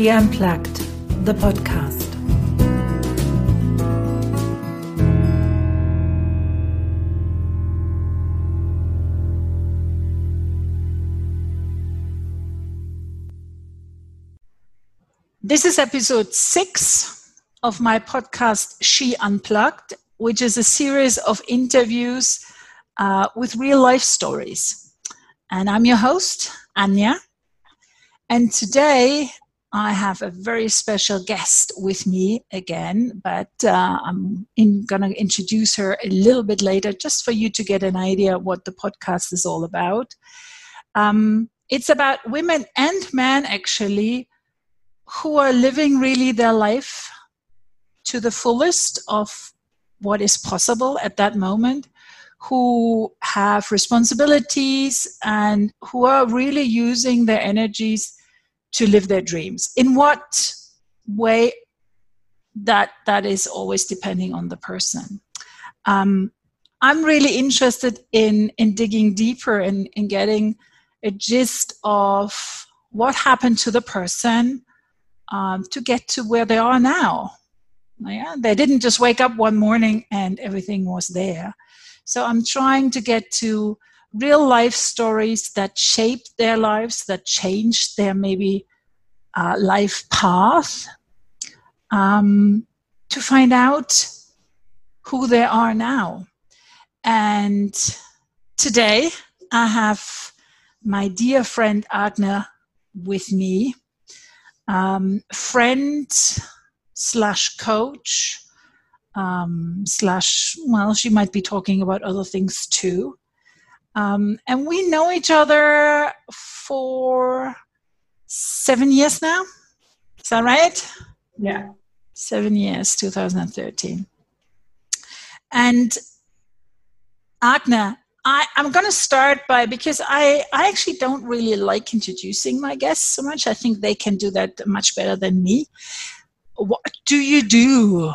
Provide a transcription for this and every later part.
She Unplugged, the podcast. This is episode six of my podcast, She Unplugged, which is a series of interviews uh, with real life stories. And I'm your host, Anya. And today I have a very special guest with me again, but uh, I'm going to introduce her a little bit later just for you to get an idea what the podcast is all about. Um, it's about women and men actually who are living really their life to the fullest of what is possible at that moment, who have responsibilities and who are really using their energies to live their dreams. In what way? That that is always depending on the person. Um, I'm really interested in in digging deeper and in, in getting a gist of what happened to the person um, to get to where they are now. Yeah, they didn't just wake up one morning and everything was there. So I'm trying to get to real life stories that shaped their lives, that changed their maybe uh, life path, um, to find out who they are now. And today I have my dear friend Agna with me, um, friend slash coach um, slash well she might be talking about other things too um, and we know each other for seven years now. Is that right? Yeah. Seven years, 2013. And Agna, I, am going to start by because I, I actually don't really like introducing my guests so much. I think they can do that much better than me. What do you do?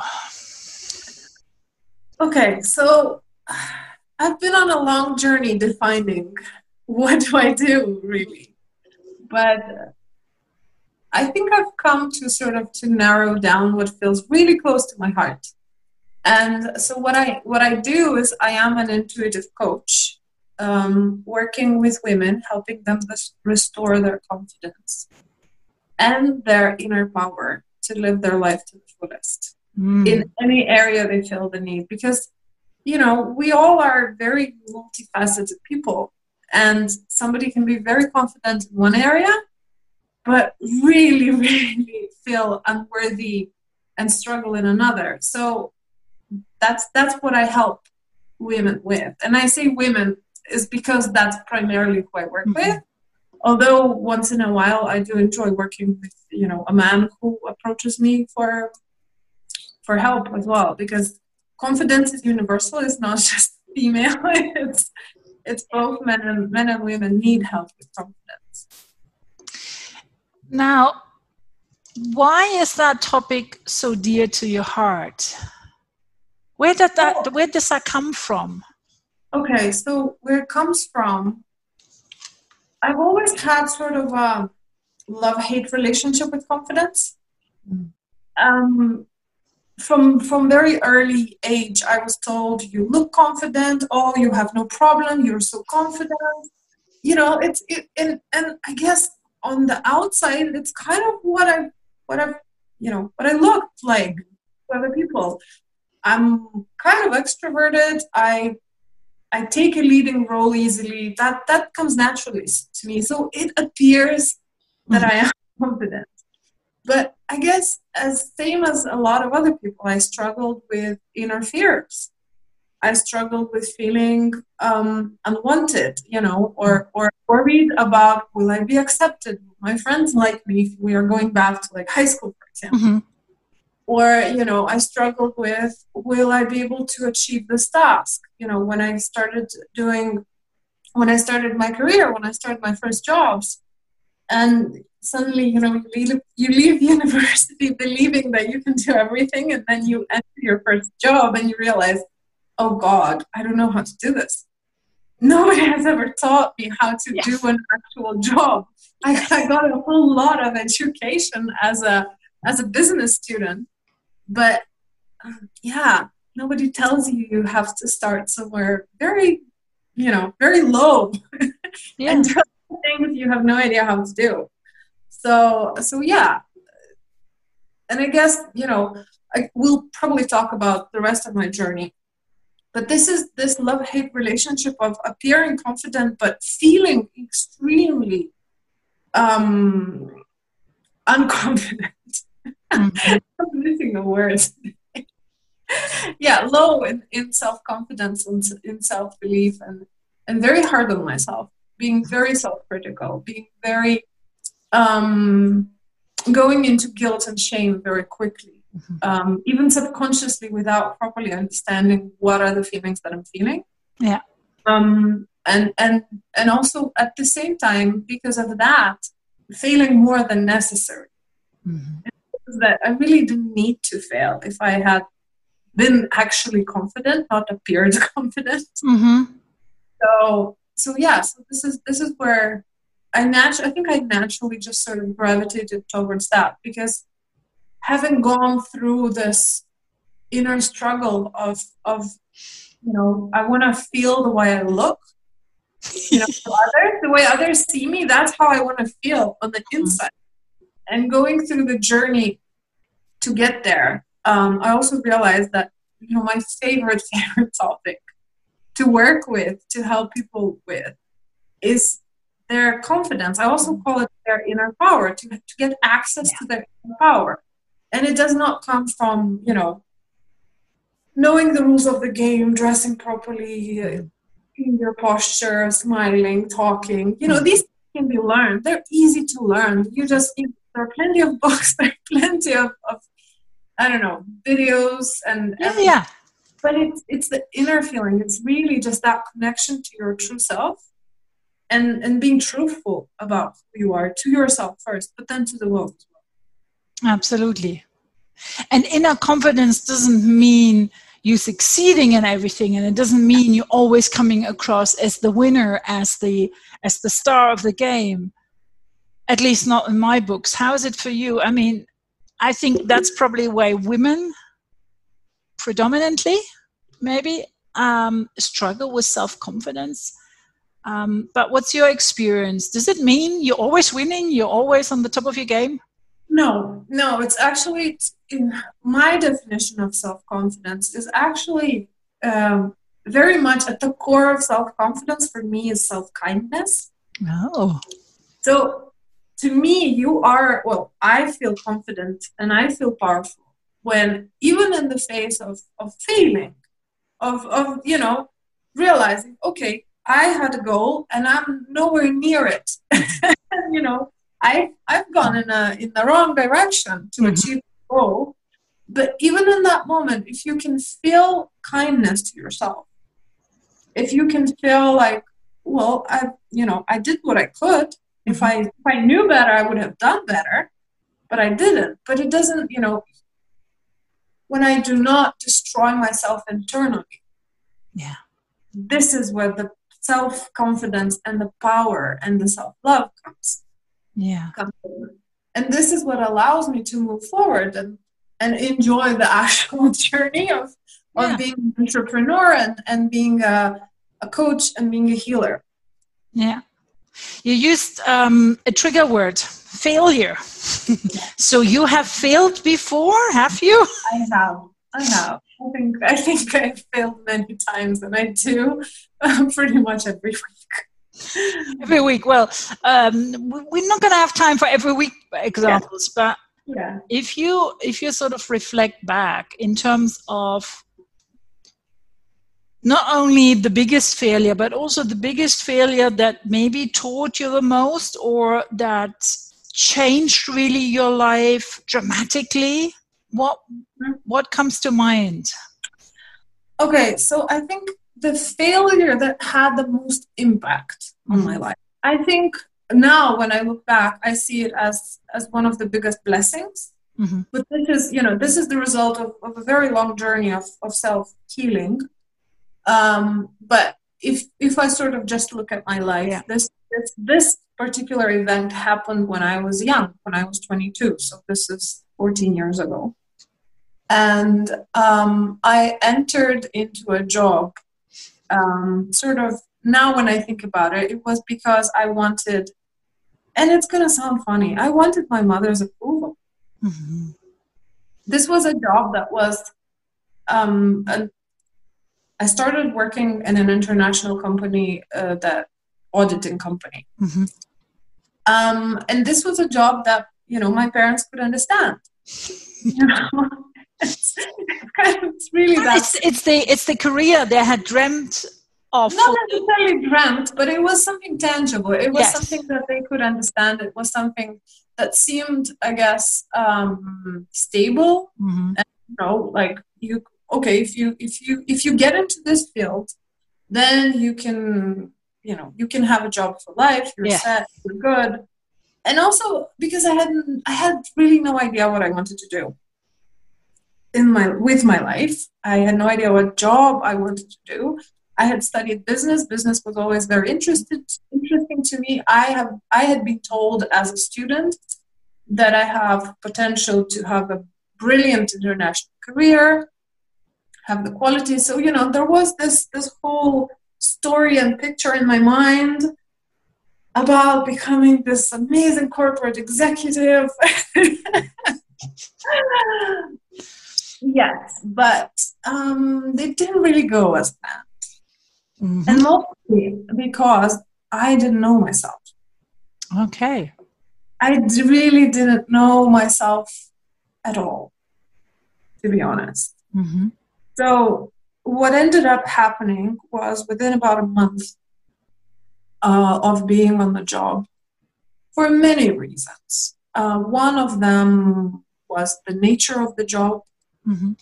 Okay, so I've been on a long journey defining what do I do really. But I think I've come to sort of to narrow down what feels really close to my heart. And so what I what I do is I am an intuitive coach, um, working with women, helping them restore their confidence and their inner power to live their life to the fullest mm. in any area they feel the need. Because you know, we all are very multifaceted people, and somebody can be very confident in one area, but really, really feel unworthy and struggle in another. So that's that's what I help women with, and I say women is because that's primarily who I work mm-hmm. with. Although once in a while I do enjoy working with you know a man who approaches me for for help as well because confidence is universal. It's not just female. it's it's both men and men and women need help with confidence. Now, why is that topic so dear to your heart? Where did that oh. where does that come from? Okay, so where it comes from, I've always had sort of a love-hate relationship with confidence. Mm. Um, from from very early age i was told you look confident. Oh you have no problem. You're so confident. You know it's it, and and i guess on the outside it's kind of what i what i you know what i look like to other people. I'm kind of extroverted. I i take a leading role easily. That that comes naturally to me. So it appears that mm-hmm. i am confident but I guess as same as a lot of other people, I struggled with inner fears. I struggled with feeling um, unwanted, you know, or or worried about will I be accepted? Will my friends like me if we are going back to like high school, for example. Mm-hmm. Or you know, I struggled with will I be able to achieve this task? You know, when I started doing, when I started my career, when I started my first jobs, and suddenly you know you leave, you leave university believing that you can do everything and then you enter your first job and you realize oh god i don't know how to do this nobody has ever taught me how to yes. do an actual job. I, I got a whole lot of education as a as a business student, but um, yeah, nobody tells you you have to start somewhere very, you know, very low, yeah. and things you have no idea how to do. So so yeah, and I guess you know I, we'll probably talk about the rest of my journey but this is this love hate relationship of appearing confident but feeling extremely um, unconfident. Mm-hmm. I'm missing the words. yeah, low in, in self confidence and in self belief, and and very hard on myself. Being very self critical, being very um, going into guilt and shame very quickly mm-hmm. um, even subconsciously without properly understanding what are the feelings that I'm feeling. Yeah. Um, and and and also at the same time, because of that, failing more than necessary. Mm-hmm. That I really didn't need to fail if I had been actually confident, not appeared confident. Mm-hmm. So so yeah, so this is this is where I naturally I think I naturally just sort of gravitated towards that because having gone through this inner struggle of of you know i want to feel the way i look you know others the way others see me that's how i want to feel on the mm-hmm. inside and going through the journey to get there um, i also realized that you know my favorite favorite topic to work with to help people with is their confidence. I also mm-hmm. call it their inner power to, to get access yeah. to their inner power. And it does not come from you know knowing the rules of the game dressing properly mm-hmm. in your posture smiling talking. You know mm-hmm. these can be learned. They're easy to learn. You just there are plenty of books there are plenty of, of i don't know videos and, yeah, and, yeah. but it's it's the inner feeling. It's really just that connection to your true self and and being truthful about who you are to yourself first but then to the world Absolutely. And inner confidence doesn't mean you succeeding in everything and it doesn't mean you always coming across as the winner as the as the star of the game at least not in my books. How is it for you? I mean i think that's probably why women predominantly maybe um, struggle with self-confidence um, but what's your experience does it mean you're always winning you're always on the top of your game no, no, it's actually in my definition of self confidence is actually um, very much at the core of self confidence for me is self kindness. Oh. So to me, you are, well, I feel confident and I feel powerful when, even in the face of, of failing, of, of, you know, realizing, okay, I had a goal and I'm nowhere near it. you know, I I've gone in a in the wrong direction to mm-hmm. achieve the goal. But even in that moment, if you can feel kindness to yourself, if you can feel like, well, I you know I did what I could. Mm-hmm. If I if I knew better, I would have done better, but I didn't. But it doesn't, you know. When I do not destroy myself internally, yeah, this is where the self confidence and the power and the self love comes. Yeah. And this is what allows me to move forward and and enjoy the actual journey of of yeah. being an entrepreneur and and being a, a coach and being a healer. Yeah. You used um, a trigger word failure. So you have failed before have you? I have. I have i think i think i've failed many times and i do um, pretty much every week every week. Well, um, we're not going to have time for every week examples, yeah. but yeah. if you if you sort of reflect back in terms of not only the biggest failure, but also the biggest failure that maybe taught you the most or that changed really your life dramatically. What what comes to mind? Okay, so I think the failure that had the most impact on my mm-hmm. life. I think now when I look back, I see it as as one of the biggest blessings. Mm-hmm. But this is, you know, this is the result of, of a very long journey of, of self healing. Um, but if if I sort of just look at my life, Yeah. this this this particular event happened when I was young, when I was 22. So this is 14 years ago, and um, I entered into a job. Um, sort of now, when I think about it, it was because I wanted, and it's gonna sound funny. I wanted my mother's approval. Mhm. This was a job that was um, an I started working in an international company, uh, that auditing company, Mhm. um, and this was a job that you know my parents could understand. You know, it's, really that It's it's the it's the career they had dreamt of. not necessarily dreamt, but it was something tangible. It was Yes. something that they could understand. It was something that seemed, I guess, um, stable. Mhm. you know like you okay if you if you if you get into this field then you can you know you can have a job for life you're Yeah. set you're good and also because i hadn't i had really no idea what i wanted to do in my with my life. I had no idea what job i wanted to do. I had studied business. Business was always very interested interesting to me. I have i had been told as a student that i have potential to have a brilliant international career have the quality so you know there was this this whole story and picture in my mind about becoming this amazing corporate executive yes but um they didn't really go as planned Mhm. and mostly because i didn't know myself Okay. I d- really didn't know myself at all, to be honest. Mhm. So, what ended up happening was within about a month uh, of being on the job, for many reasons. Uh, one of them was the nature of the job, Mhm.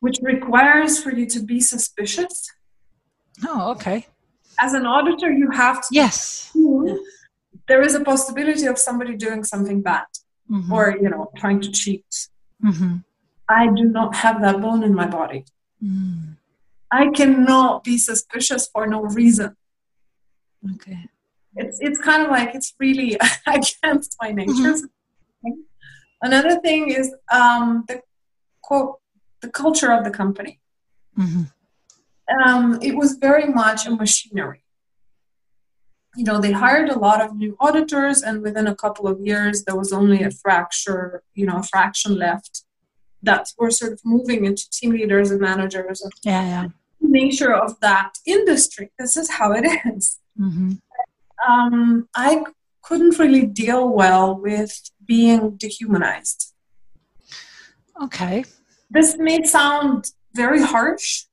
which requires for you to be suspicious. Oh, okay. As an auditor, you have to. Yes. There is a possibility of somebody doing something bad Mhm. or, you know, trying to cheat. Mhm. I do not have that bone in my body. Mm. I cannot be suspicious for no reason. Okay. It's it's kind of like it's really against my nature. Another thing is um, the quote the culture of the company. Mhm. Um, it was very much a machinery. You know, they hired a lot of new auditors, and within a couple of years, there was only a fracture, you know, a fraction left that were sort of moving into team leaders and managers and Yeah, yeah. nature of that industry. This is how it is. Mhm. Um, I couldn't really deal well with being dehumanized. Okay. This may sound very harsh,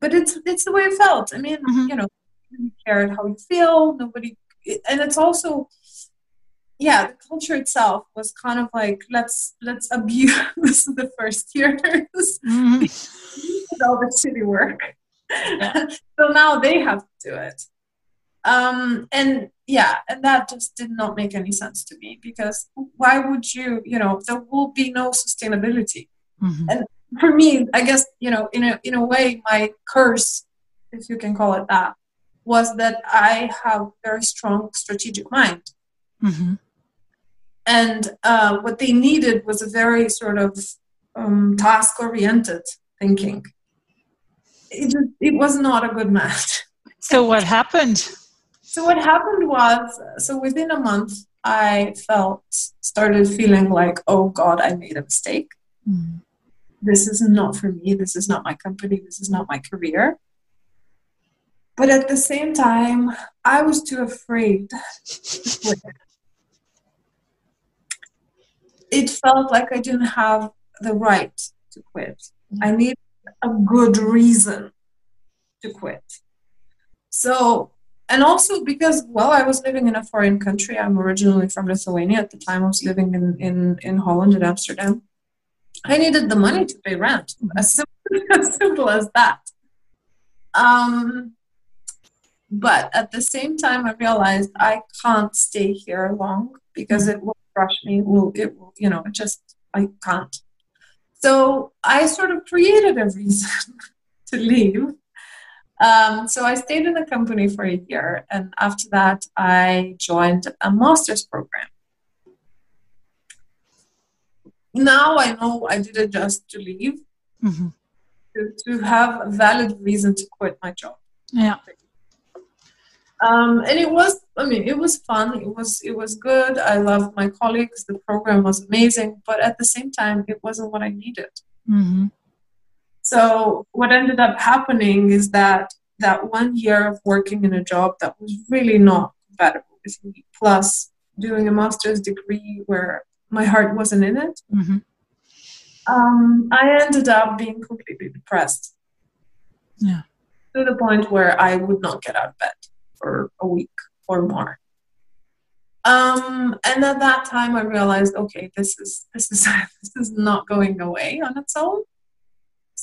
but it's it's the way it felt. I mean, Mhm. you know, nobody cared how you feel. Nobody, and it's also, yeah, the culture itself was kind of like let's let's abuse the first years. Mhm. all the city work. so now they have to do it. Um, and yeah, and that just did not make any sense to me because why would you, you know, there will be no sustainability. Mhm. For me, I guess, you know, in a in a way, my curse, if you can call it that, was that I have very strong strategic mind. Mhm. And uh, what they needed was a very sort of um, task oriented thinking. It, just- it was not a good match. So what happened? So what happened was, so within a month, I felt started feeling like, oh God, I made a mistake. Mhm. This is not for me. This is not my company. This is not my career. But at the same time, I was too afraid to quit. It felt like I didn't have the right to quit. I needed a good reason to quit. So, and also because, well, I was living in a foreign country. I'm originally from Lithuania. At the time, I was living in, in, in Holland, in Amsterdam. I needed the money to pay rent. As simple, as simple as that. Um, but at the same time, I realized I can't stay here long because it will crush me. It will it will you know it just I can't. So I sort of created a reason to leave. Um, so I stayed in the company for a year, and after that, I joined a master's program. Now I know I did it just to leave, mm-hmm. to, to have a valid reason to quit my job. Yeah. Um, and it was, I mean, it was fun. It was, it was good. I loved my colleagues. The program was amazing, but at the same time, it wasn't what I needed. Mm-hmm. So what ended up happening is that that one year of working in a job that was really not compatible with me, plus doing a master's degree where my heart wasn't in it, mm-hmm. um, I ended up being completely depressed. Yeah. To the point where I would not get out of bed for a week or more. Um, and at that time, I realized, okay, this is this is this is not going away on its own.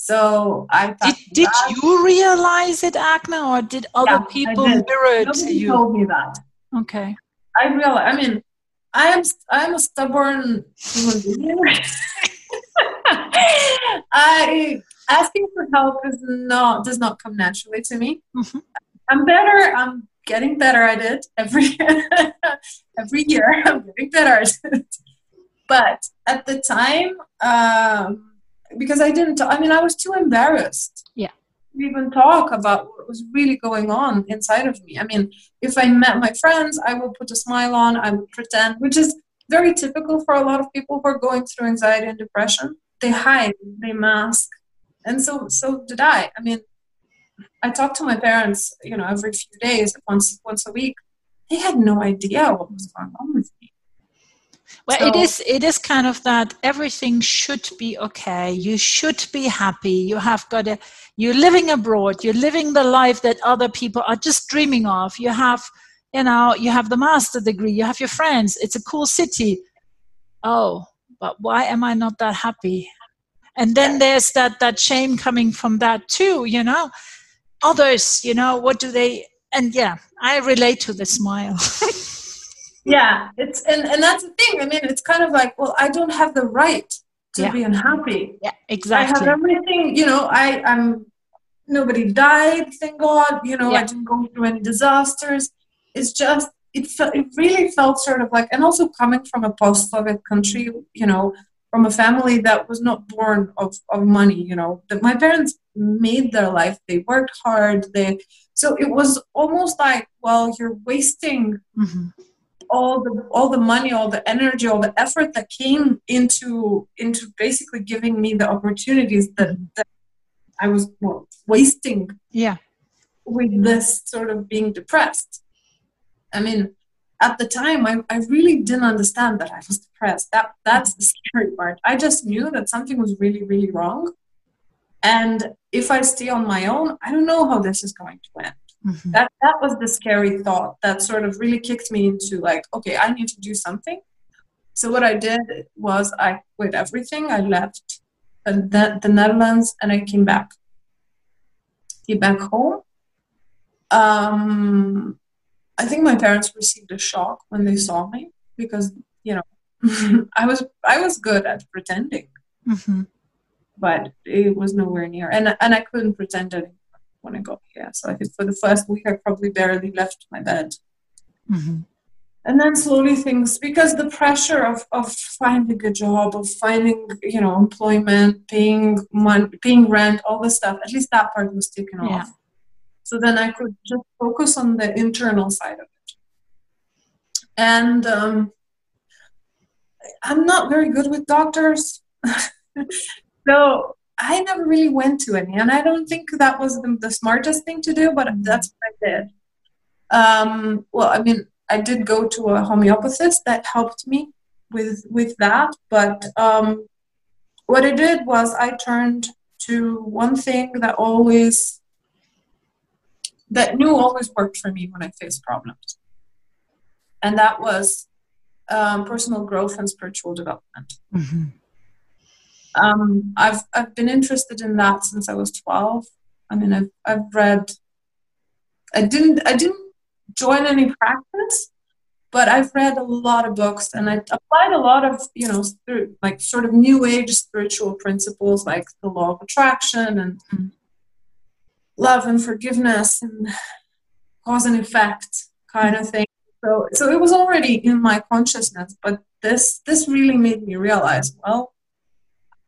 So I did. Did you realize it, Agna, or did other yeah, people mirror it to you? Told me that. Okay. I realize. I mean, I am. I am a stubborn human being. I asking for help is not does not come naturally to me. Mm-hmm. I'm better. I'm getting better at it every every year. I'm getting better at it. But at the time, um, because I didn't. I mean, I was too embarrassed. Yeah. To even talk about what was really going on inside of me. I mean, if I met my friends, I would put a smile on. I would pretend, which is very typical for a lot of people who are going through anxiety and depression. They hide, they mask, and so so did I. I mean, I talked to my parents, you know, every few days, once once a week. They had no idea what was going on with me. Well, so, it is it is kind of that everything should be okay. You should be happy. You have got a you're living abroad. You're living the life that other people are just dreaming of. You have you know you have the master degree. You have your friends. It's a cool city. Oh, but why am I not that happy? And then there's that that shame coming from that too. You know, others. You know, what do they? And yeah, I relate to the smile. yeah it's and, and that's the thing. I mean it's kind of like well i don't have the right to yeah. be unhappy. Yeah exactly i have everything you know i i'm nobody died thank god you know yeah. i didn't go through any disasters. It's just it, felt, it really felt sort of like and also coming from a post-soviet country you know from a family that was not born of, of money you know that my parents made their life they worked hard they so it was almost like well you're wasting mm-hmm all the all the money all the energy all the effort that came into into basically giving me the opportunities that, that i was well, wasting yeah. with this sort of being depressed. I mean at the time I, I really didn't understand that i was depressed. That that's the scary part. I just knew that something was really really wrong. And if i stay on my own i don't know how this is going to end Mm-hmm. That that was the scary thought that sort of really kicked me into like, okay, I need to do something. So what I did was I quit everything. I left the, the Netherlands and I came back. Came back home. Um, I think my parents received a shock when they saw me because you know I was I was good at pretending, mm-hmm. but it was nowhere near, and and I couldn't pretend anymore when I got here. So I think for the first week, I probably barely left my bed. Mm-hmm. And then slowly things, because the pressure of, of finding a job, of finding, you know, employment, paying money, paying rent, all this stuff, at least that part was taken yeah. off. So then I could just focus on the internal side of it. And um, I'm not very good with doctors. so I never really went to any, and I don't think that was the, the smartest thing to do, but that's what I did. Um, well, I mean, I did go to a homeopathist that helped me with with that, but um, what I did was I turned to one thing that always that knew always worked for me when I faced problems, and that was um, personal growth and spiritual development. Mm-hmm um, I've I've been interested in that since I was twelve. I mean, I've I've read. I didn't I didn't join any practice, but I've read a lot of books and I applied a lot of you know spirit, like sort of new age spiritual principles like the law of attraction and love and forgiveness and cause and effect kind of thing. So so it was already in my consciousness, but this this really made me realize, well,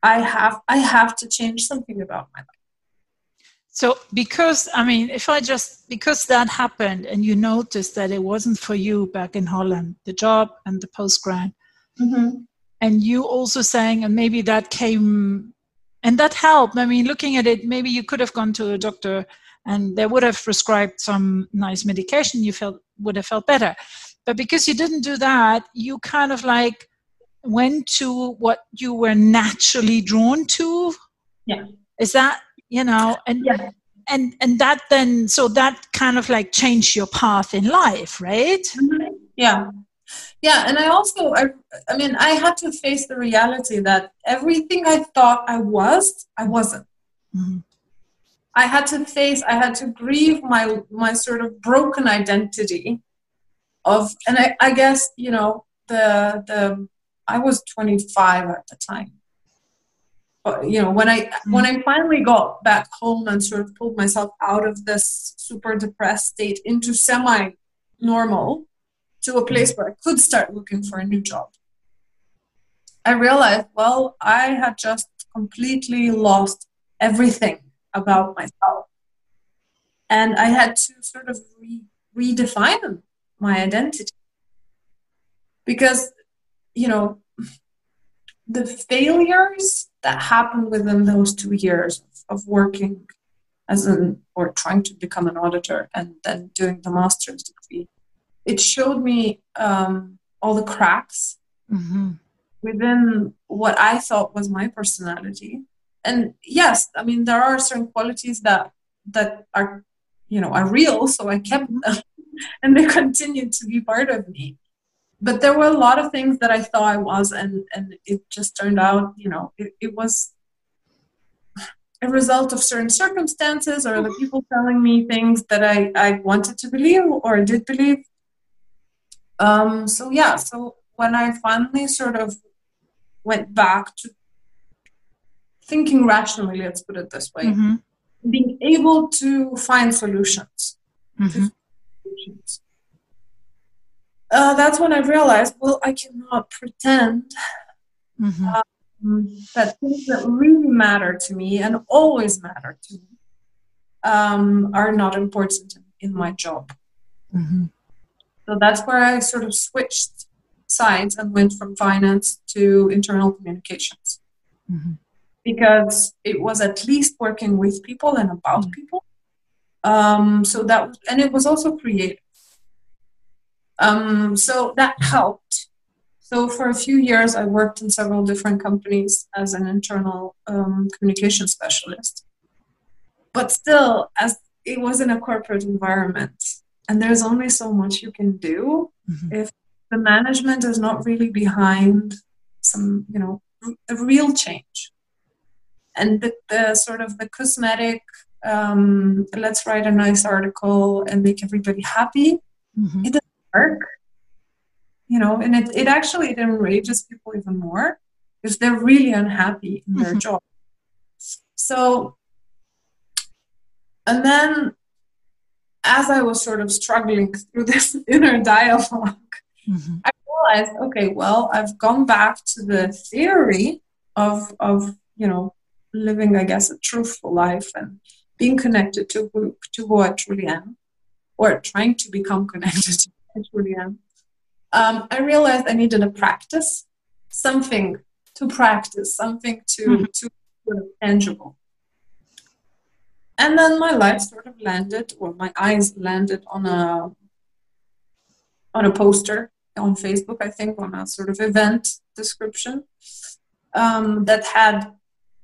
I have I have to change something about my life. So because I mean, if I just because that happened and you noticed that it wasn't for you back in Holland, the job and the post grad, mm-hmm. and you also saying, and maybe that came and that helped. I mean, looking at it, maybe you could have gone to a doctor and they would have prescribed some nice medication. You felt would have felt better, but because you didn't do that, you kind of like went to what you were naturally drawn to. Yeah. Is that you know and yeah. and and that then so that kind of like changed your path in life right mm-hmm. yeah yeah and i also I, I mean i had to face the reality that everything i thought i was i wasn't mm-hmm. i had to face i had to grieve my my sort of broken identity of and i, I guess you know the the i was 25 at the time. But, you know when i mm-hmm. when i finally got back home and sort of pulled myself out of this super depressed state into semi normal to a place where i could start looking for a new job i realized well i had just completely lost everything about myself. And i had to sort of re- redefine my identity. Because you know the failures that happened within those two years of working as an or trying to become an auditor and then doing the master's degree it showed me um, all the cracks mm-hmm. within what i thought was my personality. And yes i mean there are certain qualities that that are you know are real so i kept them and they continue to be part of me but there were a lot of things that I thought I was, and and it just turned out, you know, it, it was a result of certain circumstances or the people telling me things that I I wanted to believe or did believe. Um, so yeah, so when I finally sort of went back to thinking rationally, let's put it this way, mm-hmm. being able to find solutions. Mm-hmm. To solutions uh, that's when I realized, well, I cannot pretend mm-hmm. um, that things that really matter to me and always matter to me um, are not important in my job. Mm-hmm. So that's where I sort of switched sides and went from finance to internal communications. Mm-hmm. Because it was at least working with people and about mm-hmm. people. Um, so that, and it was also creative. Um, so that helped. So for a few years, I worked in several different companies as an internal um, communication specialist. But still, as it was in a corporate environment, and there's only so much you can do mm-hmm. if the management is not really behind some, you know, a real change. And the, the sort of the cosmetic, um, let's write a nice article and make everybody happy. Mm-hmm. It work you know and it, it actually it enrages people even more because they're really unhappy in their mm-hmm. job so and then as i was sort of struggling through this inner dialog mm-hmm. i realized okay well i've gone back to the theory of of you know living i guess a truthful life and being connected to who, to who i truly am or trying to become connected I am. Um, I realized I needed a practice, something to practice, something to mm-hmm. to tangible. And then my life sort of landed, or my eyes landed on a on a poster on Facebook, I think, on a sort of event description um, that had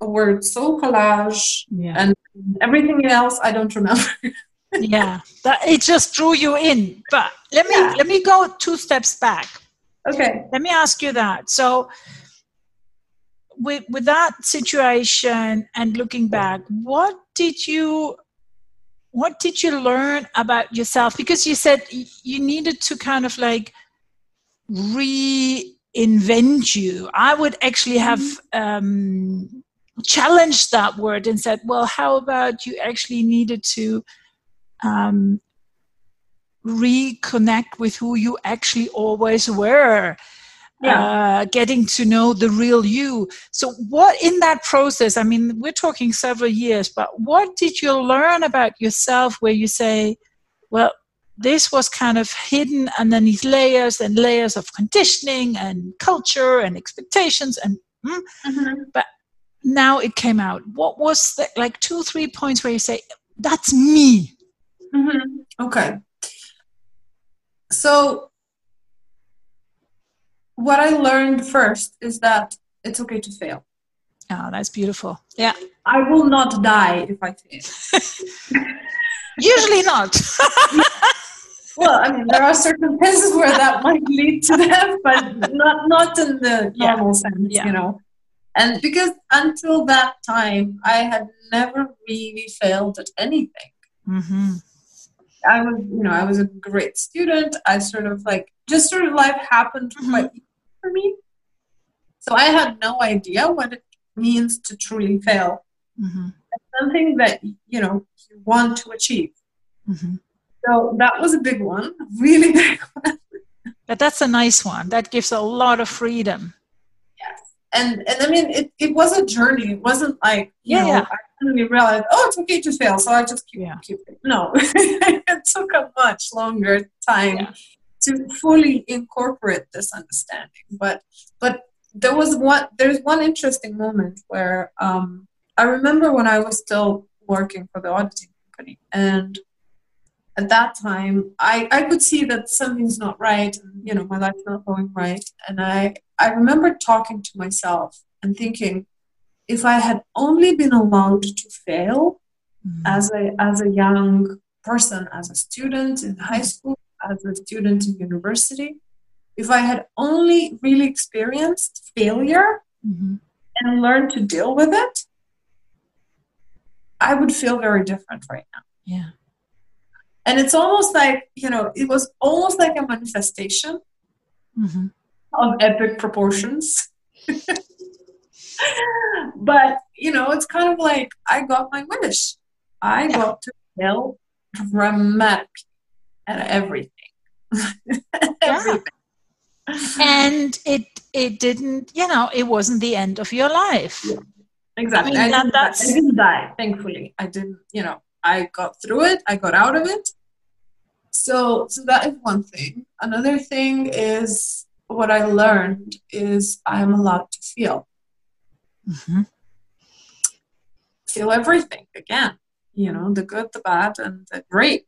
a word soul collage yeah. and everything else I don't remember. yeah, that, it just drew you in. But let me yeah. let me go two steps back. Okay. Let me ask you that. So, with with that situation and looking back, what did you what did you learn about yourself? Because you said you needed to kind of like reinvent you. I would actually have mm-hmm. um, challenged that word and said, well, how about you actually needed to um, reconnect with who you actually always were? yeah. Uh, getting to know the real you. So, what in that process? I mean, we're talking several years, but what did you learn about yourself where you say, well, this was kind of hidden underneath layers and layers of conditioning and culture and expectations and mm, mm-hmm. but now it came out what was the, like two three points where you say that's me mm-hmm. okay so what i learned first is that it's okay to fail oh that's beautiful yeah i will not die if i fail usually not well, I mean, there are circumstances where that might lead to that, but not not in the normal yeah. sense, yeah. you know. And because until that time, I had never really failed at anything. Mm-hmm. I was, you know, I was a great student. I sort of like just sort of life happened mm-hmm. for me. So I had no idea what it means to truly fail. Mm-hmm. something that you know you want to achieve. Mm-hmm. So that was a big one, really big one. But that's a nice one. That gives a lot of freedom. Yes. And and I mean it, it was a journey. It wasn't like, you yeah, know, yeah. I suddenly realized, oh, it's okay to fail, so I just keep yeah. keep it. No. it took a much longer time yeah. to fully incorporate this understanding. But but there was one there's one interesting moment where um I remember when I was still working for the auditing company and at that time I, I could see that something's not right and you know my life's not going right and i i remember talking to myself and thinking if i had only been allowed to fail mm-hmm. as a as a young person as a student in high school as a student in university if i had only really experienced failure mm-hmm. and learned to deal with it i would feel very different right now yeah and it's almost like you know it was almost like a manifestation mm-hmm. of epic proportions but you know it's kind of like i got my wish i got to fail dramatically at everything everything and it it didn't you know it wasn't the end of your life yeah. exactly I, mean, I, didn't, I didn't die thankfully i didn't you know I got through it. I got out of it. So, so that is one thing. Another thing is what I learned is I am allowed to feel. Mm-hmm. Feel everything again. You know, the good, the bad, and the great.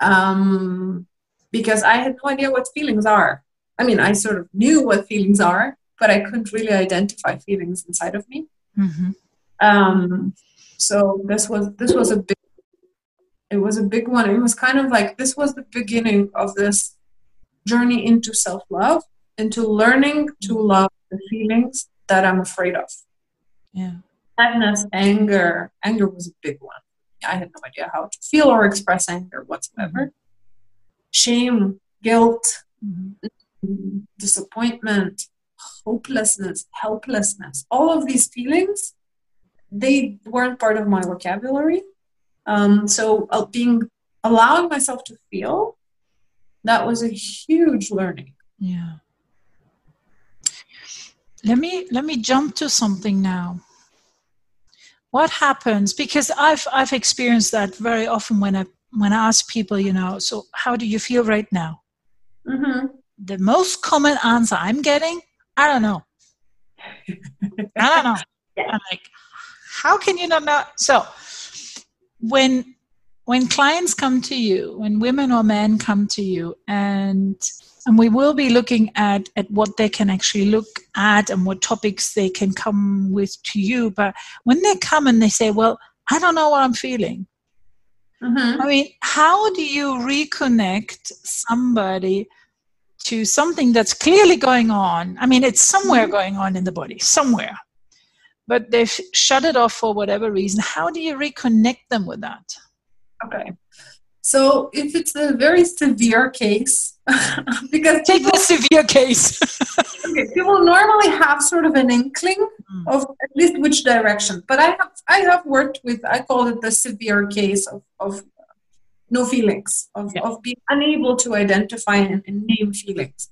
Um, because I had no idea what feelings are. I mean, I sort of knew what feelings are, but I couldn't really identify feelings inside of me. Mm-hmm. Um, so this was this was a big it was a big one. It was kind of like this was the beginning of this journey into self love, into learning to love the feelings that I'm afraid of. Yeah. Sadness, anger. Anger was a big one. I had no idea how to feel or express anger whatsoever. Mm-hmm. Shame, guilt, mm-hmm. disappointment, hopelessness, helplessness. All of these feelings they weren't part of my vocabulary. Um, so uh, being allowing myself to feel that was a huge learning. Yeah. Let me let me jump to something now. What happens? Because I've I've experienced that very often when I when I ask people, you know, so how do you feel right now? Mm-hmm. The most common answer I'm getting, I don't know. I don't know. Yeah. I'm like, how can you not know? So when when clients come to you, when women or men come to you, and and we will be looking at at what they can actually look at and what topics they can come with to you. But when they come and they say, "Well, I don't know what I'm feeling," mm-hmm. I mean, how do you reconnect somebody? to something that's clearly going on. I mean, it's somewhere mm-hmm. going on in the body, somewhere but they've shut it off for whatever reason. How do you reconnect them with that? Okay. So if it's a very severe case, because take the severe case. okay, people normally have sort of an inkling mm. of at least which direction. But I have I have worked with I call it the severe case of, of no feelings, of, yeah. of being unable to identify and, and, name feelings.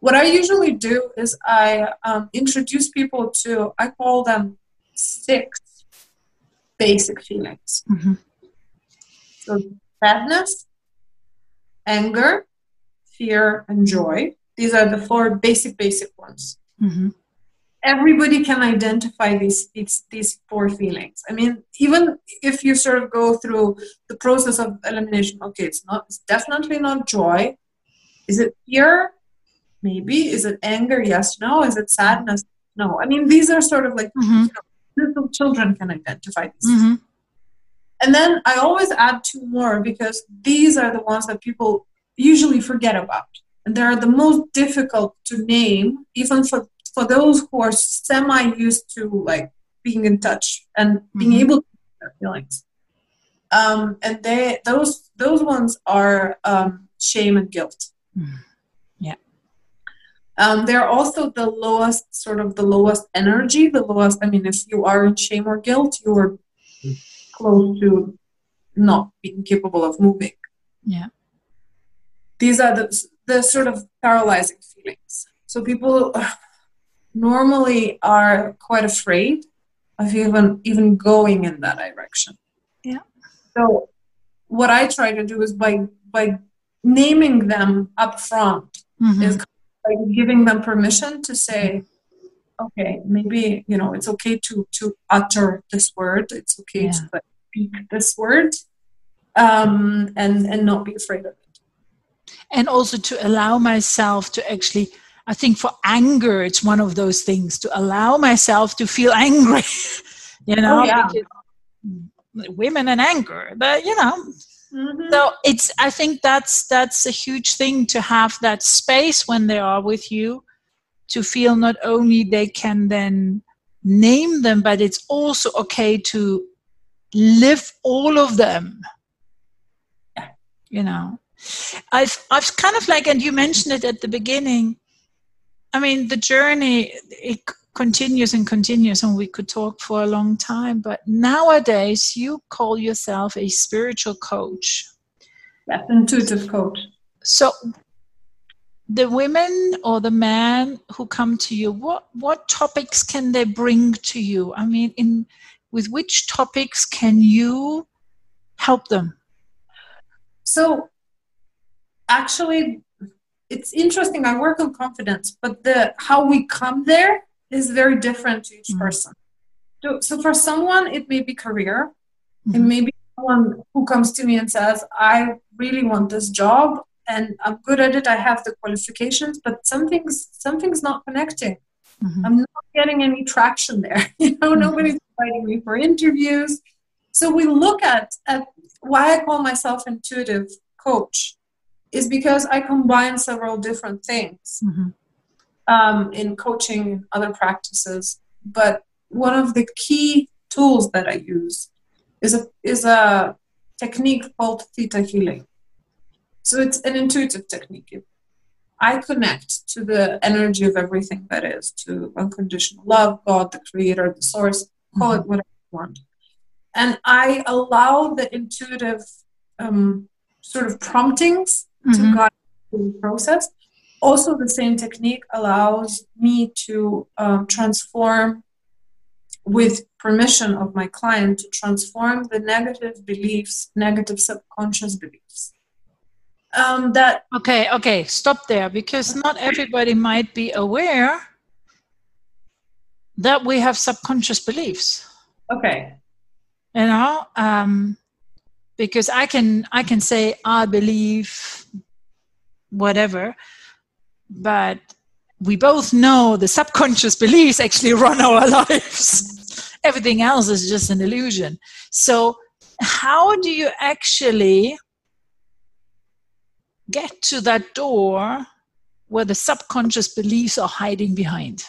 What I usually do is I um, introduce people to I call them six basic feelings. Mm-hmm. So sadness, anger, fear, and joy. These are the four basic, basic ones. Mm-hmm. Everybody can identify these, these these four feelings. I mean, even if you sort of go through the process of elimination, okay, it's not, it's definitely not joy. Is it fear? Maybe. Is it anger? Yes. No. Is it sadness? No. I mean, these are sort of like mm-hmm. you know, little children can identify these. Mm-hmm. And then I always add two more because these are the ones that people usually forget about. And they're the most difficult to name, even for, for those who are semi used to like being in touch and being mm-hmm. able to their feelings. Um, and they those those ones are um, shame and guilt. Mm. Yeah. Um, they're also the lowest, sort of the lowest energy, the lowest. I mean, if you are in shame or guilt, you are close to not being capable of moving. Yeah. These are the, the sort of paralyzing feelings. So people normally are quite afraid of even even going in that direction. Yeah. So what I try to do is by by naming them up front mm-hmm. is like giving them permission to say, okay, maybe you know it's okay to to utter this word. It's okay yeah. to like, speak this word um, and and not be afraid of it and also to allow myself to actually i think for anger it's one of those things to allow myself to feel angry you know oh, yeah. women and anger but you know mm-hmm. so it's i think that's that's a huge thing to have that space when they are with you to feel not only they can then name them but it's also okay to live all of them you know i've i've kind of like and you mentioned it at the beginning. I mean the journey it continues and continues and we could talk for a long time but nowadays you call yourself a spiritual coach. Yes intuitive coach. So the women or the men who come to you what what topics can they bring to you? I mean in with which topics can you help them? So, actually, it's interesting. I work on confidence, but the how we come there is very different to each mm-hmm. person. So, so, for someone, it may be career. Mm-hmm. It may be someone who comes to me and says, "I really want this job." And I'm good at it. I have the qualifications, but something's something's not connecting. Mm-hmm. I'm not getting any traction there. You know, mm-hmm. nobody's inviting me for interviews. So we look at, at why I call myself intuitive coach is because I combine several different things mm-hmm. um, in coaching other practices. But one of the key tools that I use is a is a technique called theta healing. So it's an intuitive technique. I connect to the energy of everything that is, to unconditional love, God, the creator, the source, call mm-hmm. it whatever you want. And I allow the intuitive um, sort of promptings mm-hmm. to guide the process. Also, the same technique allows me to um, transform, with permission of my client, to transform the negative beliefs, negative subconscious beliefs. Um, that okay, okay, stop there because not everybody might be aware that we have subconscious beliefs okay you know um, because i can i can say i believe whatever. But we both know the subconscious beliefs actually run our lives. Everything else is just an illusion. So how do you actually get to that door where the subconscious beliefs are hiding behind?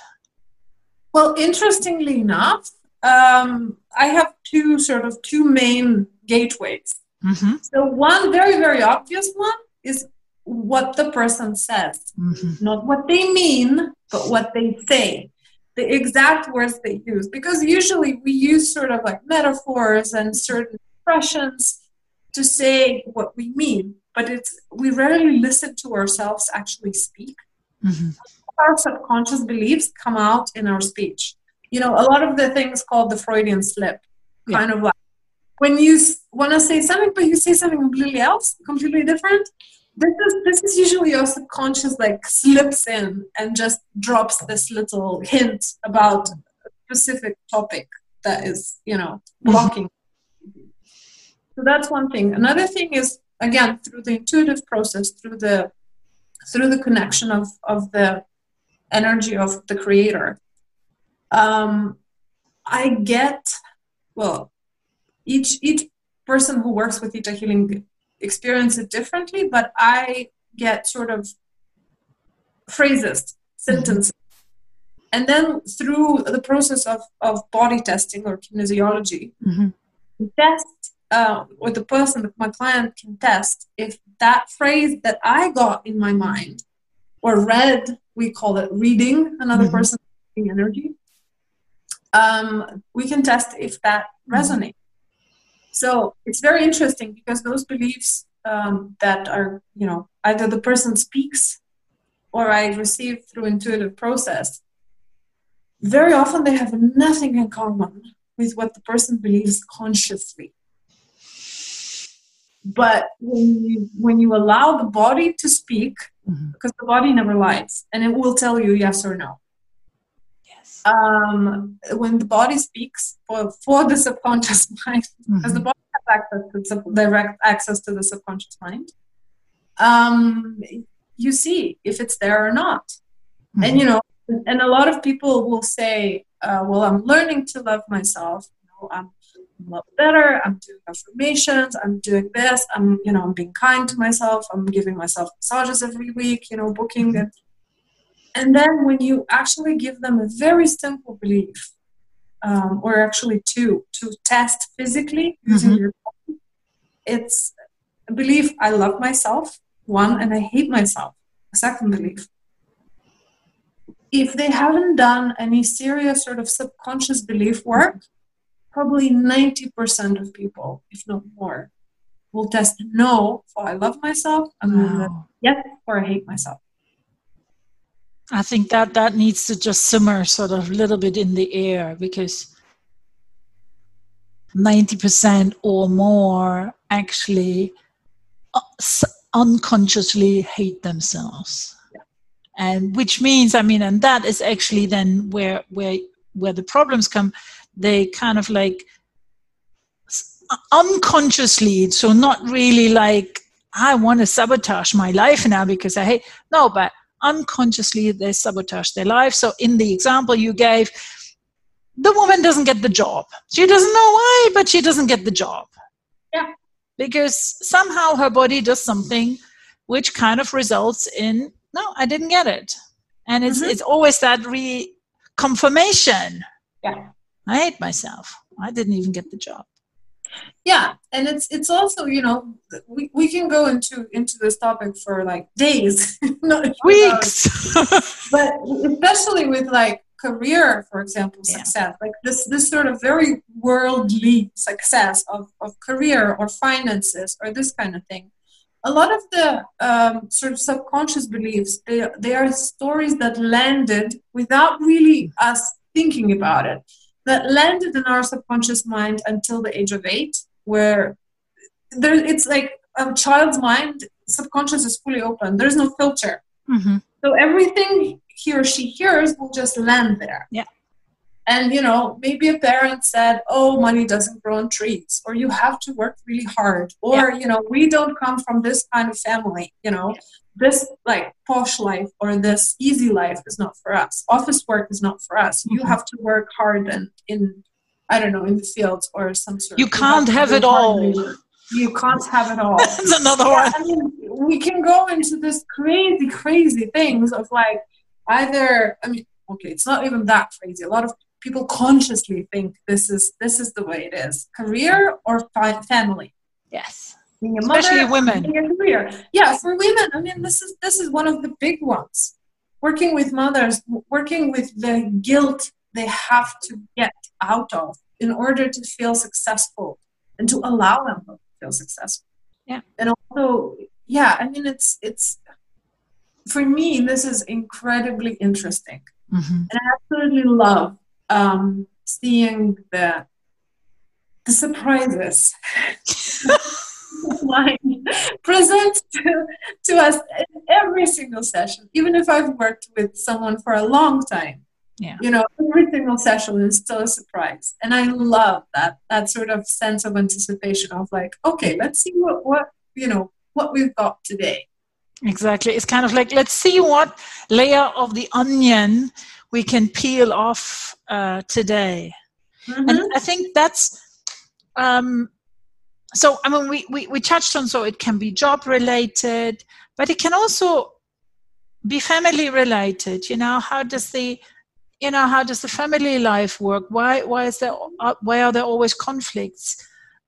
Well, interestingly enough, um, I have two sort of two main gateways. Mm-hmm. So, one very, very obvious one is what the person says, mm-hmm. not what they mean, but what they say, the exact words they use. Because usually we use sort of like metaphors and certain expressions to say what we mean, but it's we rarely listen to ourselves actually speak. Mm-hmm. Our subconscious beliefs come out in our speech. You know, a lot of the things called the Freudian slip, yeah. kind of like when you want to say something, but you say something completely else, completely different. This is this is usually your subconscious like slips in and just drops this little hint about a specific topic that is, you know, mm-hmm. blocking. So that's one thing. Another thing is again through the intuitive process, through the through the connection of of the energy of the creator. Um, I get well each each person who works with theta healing experience it differently but i get sort of phrases sentences mm-hmm. and then through the process of, of body testing or kinesiology mm-hmm. test uh, or the person my client can test if that phrase that i got in my mind or read we call it reading another mm-hmm. person's energy um, we can test if that resonates so it's very interesting because those beliefs um, that are, you know, either the person speaks or I receive through intuitive process, very often they have nothing in common with what the person believes consciously. But when you when you allow the body to speak, mm-hmm. because the body never lies, and it will tell you yes or no um, when the body speaks for, for the subconscious mind, mm-hmm. because the body has access to direct access to the subconscious mind, um, you see if it's there or not. Mm-hmm. And you know, and a lot of people will say, uh, "Well, I'm learning to love myself. You know, I'm a lot better. I'm doing affirmations. I'm doing this. I'm, you know, I'm being kind to myself. I'm giving myself massages every week. You know, booking mm-hmm. And then when you actually give them a very simple belief, um, or actually two, to test physically using mm-hmm. your body, it's a belief I love myself, one, and I hate myself, a second belief. If they haven't done any serious sort of subconscious belief work, probably 90% of people, if not more, will test no for I love myself and wow. yes for I hate myself. I think that that needs to just simmer sort of a little bit in the air because 90% or more actually uh, unconsciously hate themselves. Yeah. And which means, I mean, and that is actually then where where where the problems come. They kind of like unconsciously, so not really like I want to sabotage my life now because I hate. No, but unconsciously they sabotage their life. So, in the example you gave, the woman doesn't get the job. She doesn't know why, but she doesn't get the job. Yeah. Because somehow her body does something which kind of results in, no, I didn't get it. And it's, mm-hmm. it's always that reconfirmation. Yeah. I hate myself. I didn't even get the job yeah and it's it's also you know we, we can go into into this topic for like days. Not weeks. But especially with like career for example success yeah. like this this sort of very worldly success of, of career or finances or this kind of thing a lot of the um, sort of subconscious beliefs they, they are stories that landed without really us thinking about it that landed in our subconscious mind until the age of eight, where there, it's like a child's mind, subconscious is fully open. There's no filter. Mm-hmm. So everything he or she hears will just land there. Yeah. And you know, maybe a parent said, "Oh, money doesn't grow on trees," or "You have to work really hard," or yeah. you know, "We don't come from this kind of family." You know, yeah this like posh life or this easy life is not for us. Office work is not for us. You mm-hmm. have to work hard and in I don't know in the fields or some sort. You can't you have, have it all. You can't have it all. That's another yeah, one. I mean, we can go into this crazy, crazy things of like either. I mean, okay, it's not even that crazy. A lot of people consciously think this is this is the way it is: career or fi- family. Yes. Being a Especially mother, women. being a career. Yeah, for women, I mean, this is this is one of the big ones. Working with mothers, working with the guilt they have to get out of in order to feel successful and to allow them to feel successful. Yeah. And also, yeah, I mean, it's it's for me, this is incredibly interesting. Mhm. And I absolutely love um, seeing the the surprises line present to, to us in every single session. Even if I've worked with someone for a long time, Yeah. you know, every single session is still a surprise, and I love that that sort of sense of anticipation of like, okay, let's see what what you know what we've got today. Exactly. It's kind of like let's see what layer of the onion we can peel off uh, today. Mhm. And I think that's um, so. I mean, we, we we touched on so it can be job related, but it can also be family related. You know, how does the you know how does the family life work? Why why is there uh, why are there always conflicts?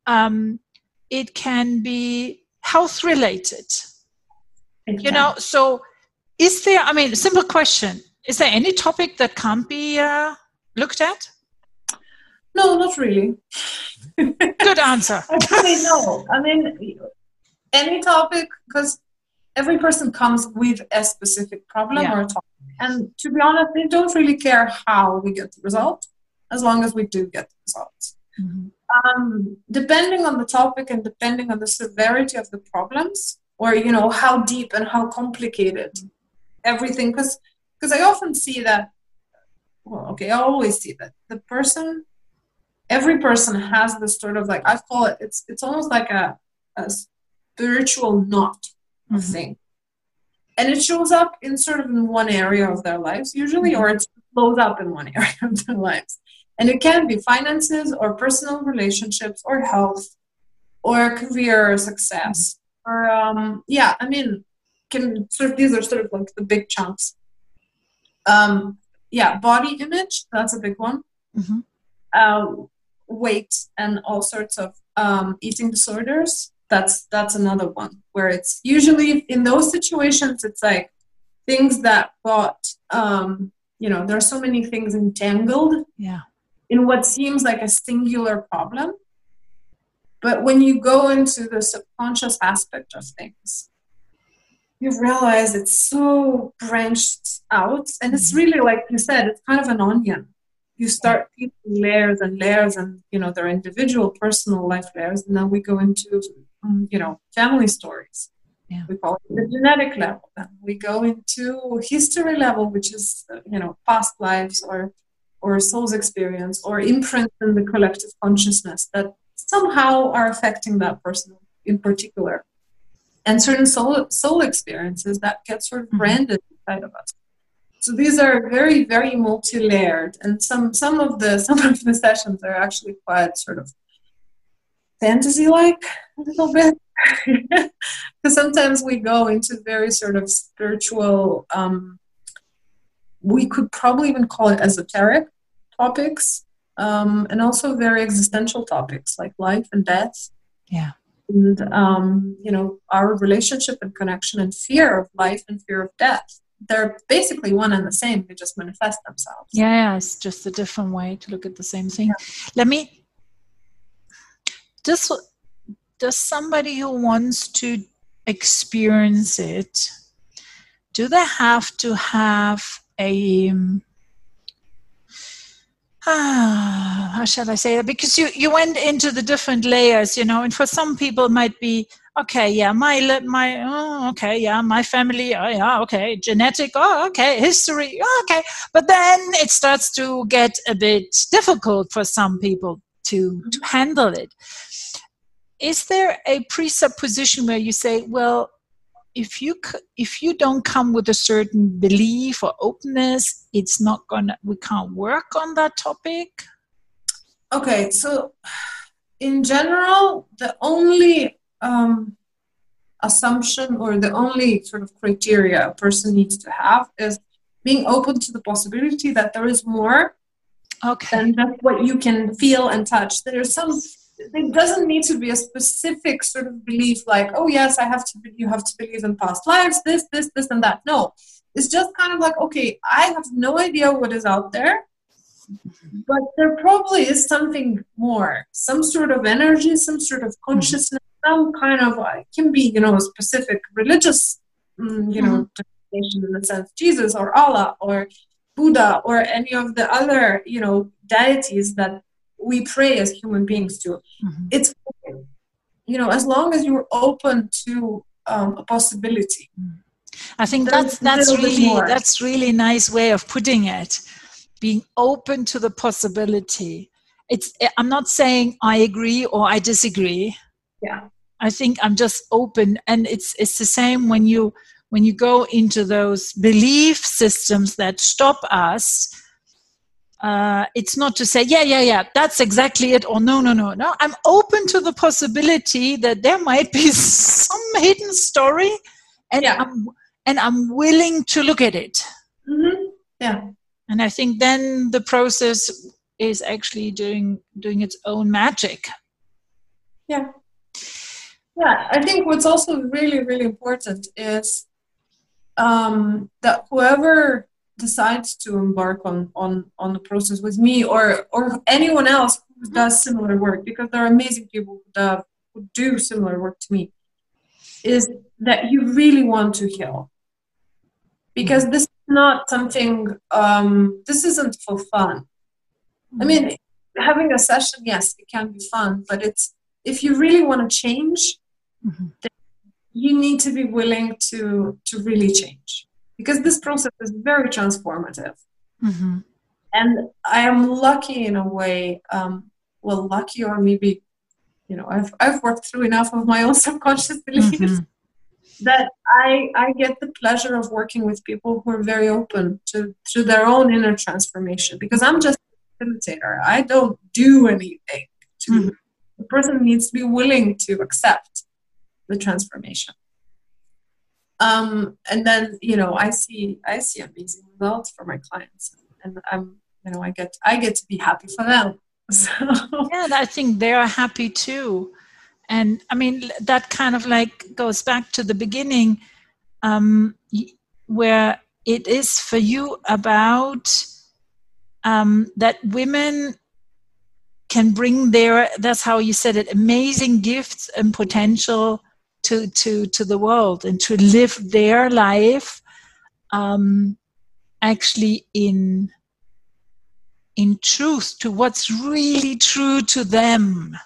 Um, it can be health related you know so is there i mean simple question is there any topic that can't be uh, looked at no, not really. good answer Actually, no. I mean, any topic, because every person comes with a specific problem Yeah. or a topic. And to be honest, they don't really care how we get the result, as long as we do get the results. Mhm. Um, depending on the topic and depending on the severity of the problems, or you know how deep and how complicated everything, because because I often see that. Well, okay, I always see that the person every person has this sort of like I call it it's it's almost like a, a spiritual knot Mhm. thing. And it shows up in sort of in one area of their lives usually, or it blows up in one area of their lives. And it can be finances or personal relationships or health or career or success. Or um yeah, I mean can sort of these are sort of like the big chunks. Um yeah, body image, that's a big one. Mhm. uh, weight and all sorts of um, eating disorders that's that's another one where it's usually in those situations it's like things that got um, you know there are so many things entangled yeah. in what seems like a singular problem. But when you go into the subconscious aspect of things you realize it's so branched out and it's really like you said it's kind of an onion. You start peeling layers and layers and you know their individual personal life layers and then we go into um, you know family stories. Yeah. we call it the genetic level. Then we go into history level which is you know past lives or or soul's experience or imprint in the collective consciousness that somehow are affecting that person in particular and certain soul soul experiences that get sort of Mhm. branded inside of us so these are very, very multi-layered, and some some of the some of the sessions are actually quite sort of fantasy-like a little bit, because sometimes we go into very sort of spiritual. Um, we could probably even call it esoteric topics, um, and also very existential topics like life and death yeah and um, you know our relationship and connection and fear of life and fear of death they're basically one and the same. They just manifest themselves. Yeah, yeah it's just a different way to look at the same thing. Let me does does somebody who wants to experience it do they have to have a um, ah, how shall I say that? Because you you went into the different layers, you know, and for some people it might be okay, yeah, my my oh, okay, yeah, my family, oh yeah, okay, genetic, oh okay, history, oh, okay, but then it starts to get a bit difficult for some people to to handle it. Is there a presupposition where you say, well, if you if you don't come with a certain belief or openness, it's not gonna we can't work on that topic. okay so in general the only um, assumption or the only sort of criteria a person needs to have is being open to the possibility that there is more Okay. than just what you can feel and touch there's some it doesn't need to be a specific sort of belief like oh yes i have to you have to believe in past lives this this this and that. No. It's just kind of like okay i have no idea what is out there but there probably is something more some sort of energy some sort of consciousness some kind of it can be you know a specific religious mm, you know mm-hmm. in the sense jesus or allah or buddha or any of the other you know deities that we pray as human beings to. Mm-hmm. It's you know as long as you're open to um, a possibility. Mm. I think that's that's really that's really nice way of putting it. Being open to the possibility. It's I'm not saying I agree or I disagree. Yeah. I think I'm just open and it's it's the same when you when you go into those belief systems that stop us uh, it's not to say yeah yeah yeah that's exactly it or no no no no. I'm open to the possibility that there might be some hidden story and yeah. i'm and i'm willing to look at it. Mm-hmm. yeah. And i think then the process is actually doing doing its own magic. Yeah. Yeah i think what's also really really important is um, that whoever decides to embark on on on the process with me or or anyone else who does similar work because there are amazing people who do, who do similar work to me is that you really want to heal. Because this is not something um, this isn't for fun. I mean having a session yes it can be fun but it's if you really want to change mm-hmm. you need to be willing to to really change because this process is very transformative. Mm-hmm. And I am lucky in a way, um, well, lucky or maybe, you know, I've, I've worked through enough of my own subconscious beliefs mm-hmm. that I, I get the pleasure of working with people who are very open to, to their own inner transformation because I'm just a facilitator. I don't do anything. To, mm-hmm. The person needs to be willing to accept the transformation um, and then you know i see i see amazing results for my clients and i'm you know i get i get to be happy for them so. yeah i think they are happy too and i mean that kind of like goes back to the beginning um, where it is for you about um, that women can bring their that's how you said it amazing gifts and potential to to to the world and to live their life um, actually in in truth to what's really true to them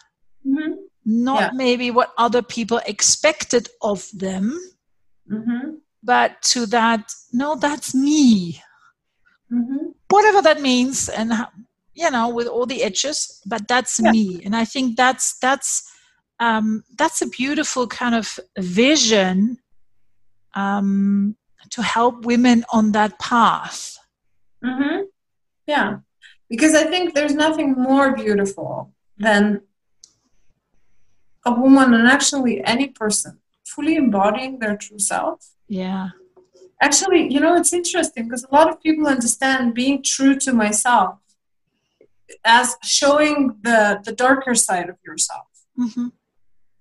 mm-hmm. not yeah. maybe what other people expected of them mm-hmm. but to that no that's me mm-hmm. whatever that means and you know with all the edges but that's yeah. me and i think that's that's um, that's a beautiful kind of vision um, to help women on that path. Mm-hmm. Yeah, because I think there's nothing more beautiful than a woman and actually any person fully embodying their true self. Yeah. Actually, you know, it's interesting because a lot of people understand being true to myself as showing the the darker side of yourself. Mm-hmm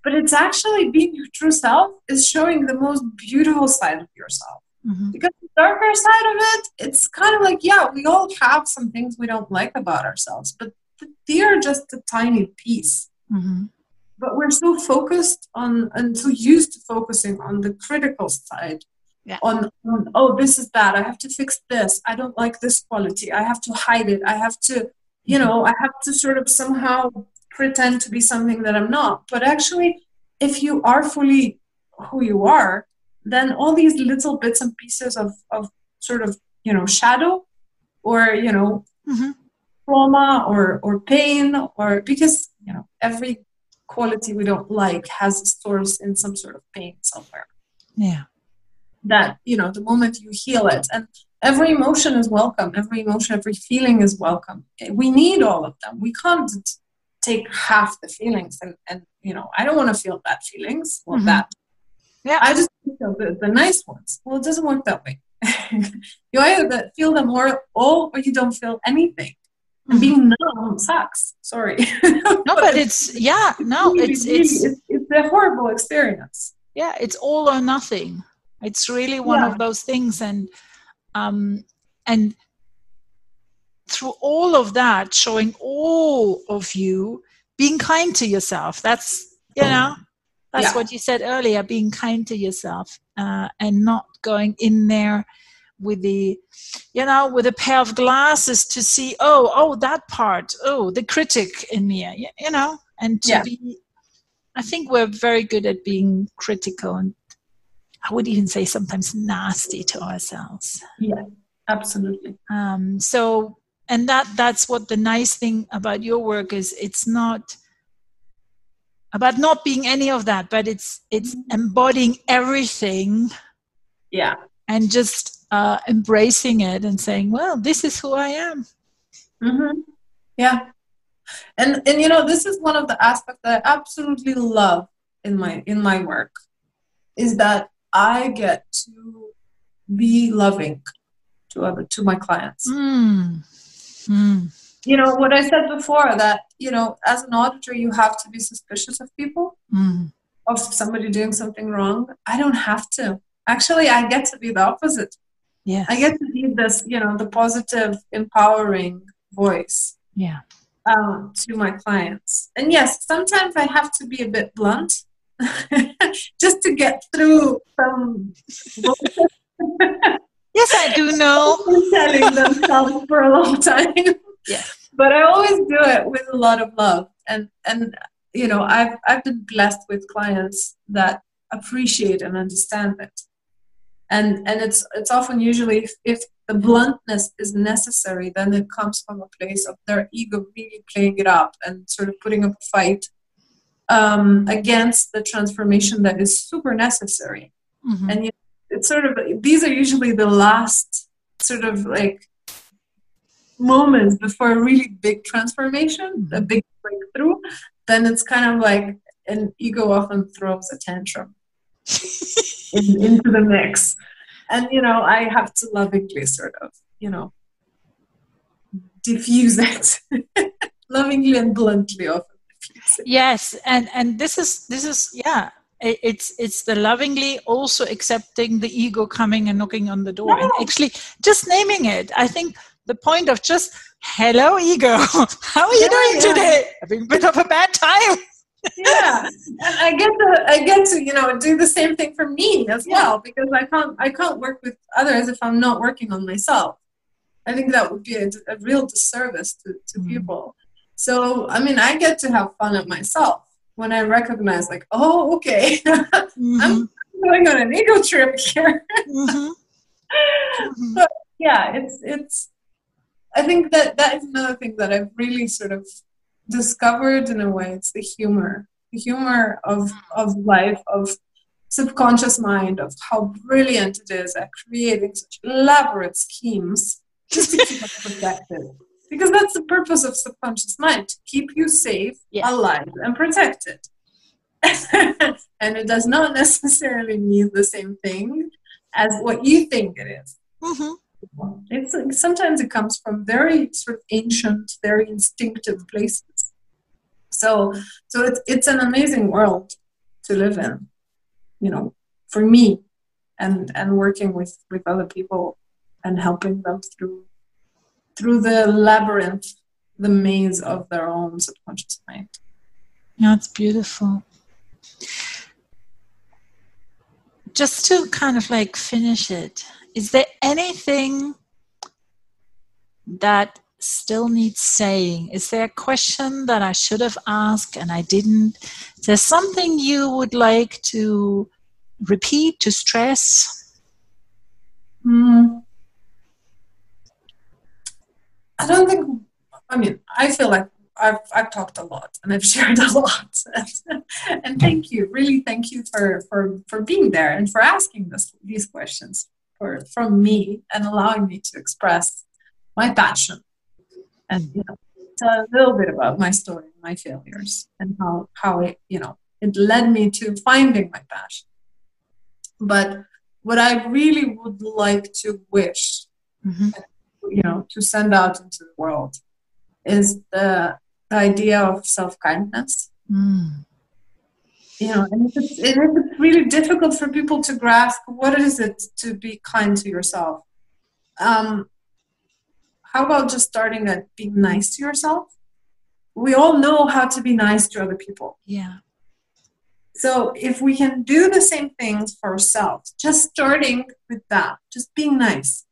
but it's actually being your true self is showing the most beautiful side of yourself mm-hmm. because the darker side of it it's kind of like yeah we all have some things we don't like about ourselves but they are just a tiny piece mm-hmm. but we're so focused on and so used to focusing on the critical side yeah. on, on oh this is bad i have to fix this i don't like this quality i have to hide it i have to you mm-hmm. know i have to sort of somehow pretend to be something that I'm not. But actually, if you are fully who you are, then all these little bits and pieces of, of sort of, you know, shadow or, you know, mm-hmm. trauma or, or pain or because, you know, every quality we don't like has a source in some sort of pain somewhere. Yeah. That, you know, the moment you heal it and every emotion is welcome every emotion every feeling is welcome we need all of them we can't take half the feelings and, and you know i don't want to feel bad feelings or mm-hmm. that yeah i just feel the, the nice ones well it doesn't work that way you either feel them all, all or you don't feel anything And being numb sucks. Sorry. no, but it's yeah, no, it's it's it's it's a horrible experience. yeah, it's all or nothing. It's really one Yeah. of those things, and um, and through all of that, showing all of you being kind to yourself. That's you know, that's Yeah. what you said earlier. Being kind to yourself uh, and not going in there with the you know with a pair of glasses to see oh oh that part oh the critic in me you know and to Yeah. be i think we're very good at being critical and i would even say sometimes nasty to ourselves Yeah, absolutely. um, so and that that's what the nice thing about your work is it's not about not being any of that but it's it's embodying everything Yeah. and just uh, embracing it and saying well this is who i am mm-hmm. Yeah. And and you know, this is one of the aspects that I absolutely love in my in my work is that I get to be loving to other to my clients. mm. Mm. You know, what I said before that, you know, as an auditor you have to be suspicious of people, Mm. of somebody doing something wrong. I don't have to. Actually, I get to be the opposite. yes I get to be this, you know, the positive, empowering voice. yeah um, to my clients. And yes, sometimes I have to be a bit blunt just to get through some yes i do know telling themselves for a long time. Yeah. But I always do it with a lot of love. And and you know, I've I've been blessed with clients that appreciate and understand it. And and it's it's often usually if, if the bluntness is necessary, then it comes from a place of their ego really playing it up and sort of putting up a fight um, against the transformation that is super necessary Mhm. and you it's sort of these are usually the last sort of like moments before a really big transformation a mm-hmm. big breakthrough then it's kind of like an ego often throws a tantrum in, into the mix. And you know i have to lovingly sort of you know diffuse it. Lovingly and bluntly often yes and and this is this is yeah it's it's the lovingly also accepting the ego coming and knocking on the door. And actually just naming it i think the point of just hello ego. How are you Yeah, doing yeah. today? Having a bit of a bad time. Yeah. And i get to i get to you know do the same thing for me as Yeah. well because i can't i can't work with others if i'm not working on myself. I think that would be a, a real disservice to, to Mm. people. So i mean i get to have fun at myself when i recognize like oh okay. Mhm, i'm going on an ego trip here. Mhm, mhm. yeah it's it's i think that that is another thing that i've really sort of discovered in a way. It's the humor the humor of of life of subconscious mind of how brilliant it is at creating such elaborate schemes just to keep us protected because that's the purpose of subconscious mind to keep you safe Yeah. alive and protected and it does not necessarily mean the same thing as what you think it is Mhm. it's sometimes it comes from very sort of ancient, very instinctive places. So, so it's it's an amazing world to live in, you know, for me, and and working with with other people and helping them through through the labyrinth, the maze of their own subconscious mind. Yeah, it's beautiful. Just to kind of like finish it, is there anything that still needs saying? Is there a question that I should have asked and I didn't? Is there something you would like to repeat, to stress? Hmm. I don't think. I mean, I feel like I've I've talked a lot and I've shared a lot, and thank you, really, thank you for for for being there and for asking this these questions for from me and allowing me to express my passion and you know tell a little bit about my story, my failures, and how how it you know it led me to finding my passion. But what I really would like to wish Mhm. You know to send out into the world is the, the idea of self kindness. Mm. You know, and it's, it's really difficult for people to grasp what is it to be kind to yourself. Um, how about just starting at being nice to yourself? We all know how to be nice to other people. Yeah. So if we can do the same things for ourselves, just starting with that, just being nice,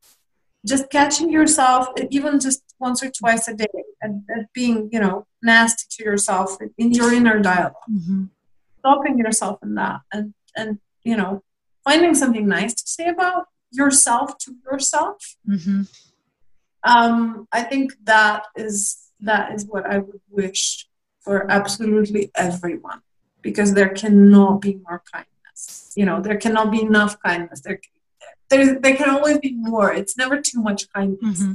just catching yourself, even just once or twice a day, and, and being, you know, nasty to yourself in your inner dialog mm-hmm. stopping yourself in that, and and you know, finding something nice to say about yourself to yourself. Mm-hmm. Um, I think that is that is what I would wish for absolutely everyone because there cannot be more kindness. You know, there cannot be enough kindness. There, there, there can always be more. It's never too much kindness mm-hmm.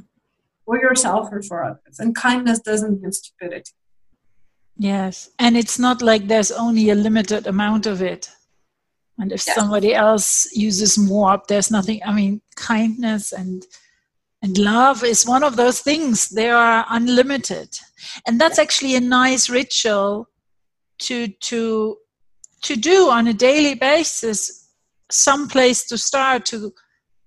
for yourself or for others. And kindness doesn't mean stupidity. Yes, and it's not like there's only a limited amount of it. And if yes. somebody else uses more, up, there's nothing. I mean, kindness and and love is one of those things. They are unlimited, and that's actually a nice ritual to to to do on a daily basis some place to start to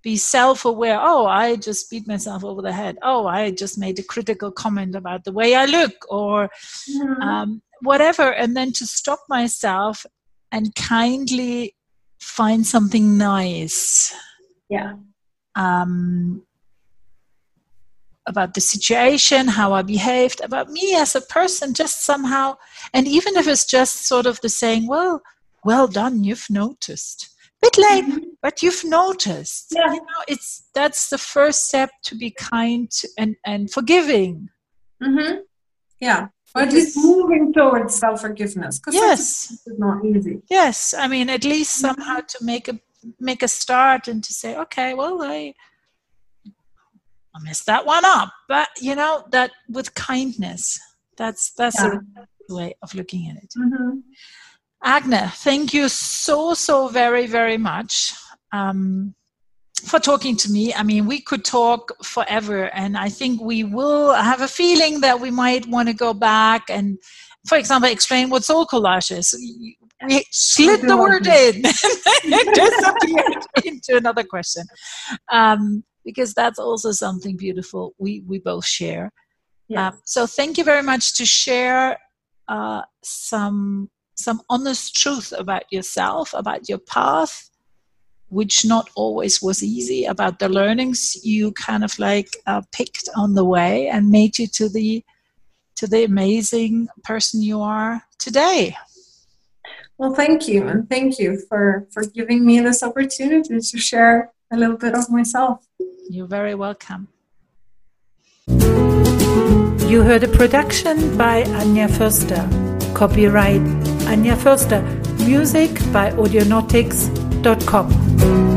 be self-aware oh i just beat myself over the head oh i just made a critical comment about the way i look or mm-hmm. um, whatever and then to stop myself and kindly find something nice yeah um, about the situation, how I behaved, about me as a person, just somehow. And even if it's just sort of the saying, well, well done, you've noticed. Bit late, mm-hmm. but you've noticed. Yeah. You know, it's that's the first step to be kind and, and forgiving. Mm-hmm. Yeah. But it's moving towards self forgiveness. Yes. It's not easy. Yes. I mean, at least mm-hmm. somehow to make a make a start and to say, okay, well, I I messed that one up. But you know that with kindness, that's that's yeah. a way of looking at it. Mm-hmm. Agne, thank you so so very very much um, for talking to me. I mean, we could talk forever, and I think we will have a feeling that we might want to go back and, for example, explain what soul collage is. We slid the word in and disappeared into another question. Um, because that's also something beautiful we we both share. Yes. Um, so thank you very much to share uh, some some honest truth about yourself, about your path, which not always was easy, about the learnings you kind of like uh, picked on the way and made you to the to the amazing person you are today. Well, thank you, and thank you for for giving me this opportunity to share a little bit of myself. You're very welcome. You heard a production by Anja Förster. Copyright Anja Förster. Music by Audionautix.com.